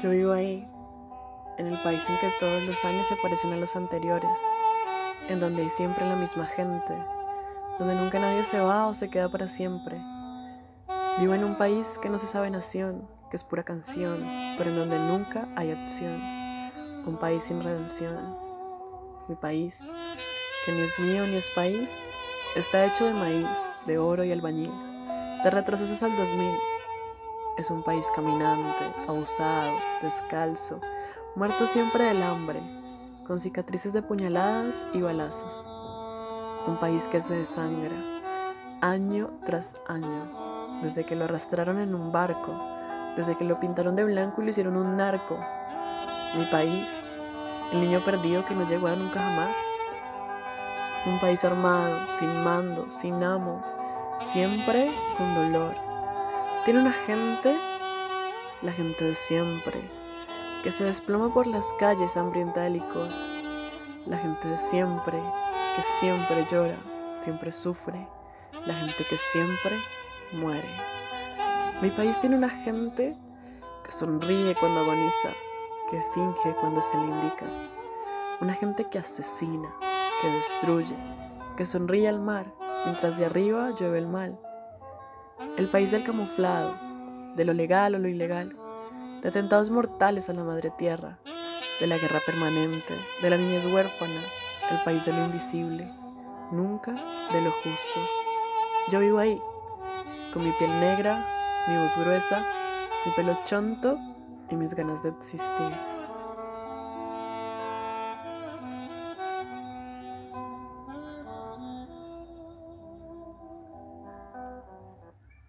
Yo vivo ahí, en el país en que todos los años se parecen a los anteriores, en donde hay siempre la misma gente, donde nunca nadie se va o se queda para siempre. Vivo en un país que no se sabe nación, que es pura canción, pero en donde nunca hay acción. Un país sin redención. Mi país, que ni es mío ni es país, está hecho de maíz, de oro y albañil, de retrocesos al 2000 es un país caminante, abusado, descalzo, muerto siempre del hambre, con cicatrices de puñaladas y balazos. Un país que se desangra, año tras año, desde que lo arrastraron en un barco, desde que lo pintaron de blanco y lo hicieron un narco. Mi país, el niño perdido que no llegó a nunca jamás. Un país armado, sin mando, sin amo, siempre con dolor tiene una gente, la gente de siempre, que se desploma por las calles hambrienta de licor. La gente de siempre, que siempre llora, siempre sufre. La gente que siempre muere. Mi país tiene una gente que sonríe cuando agoniza, que finge cuando se le indica. Una gente que asesina, que destruye, que sonríe al mar, mientras de arriba llueve el mal el país del camuflado, de lo legal o lo ilegal, de atentados mortales a la madre tierra, de la guerra permanente, de la niñez huérfana, el país de lo invisible, nunca de lo justo. Yo vivo ahí, con mi piel negra, mi voz gruesa, mi pelo chonto y mis ganas de existir.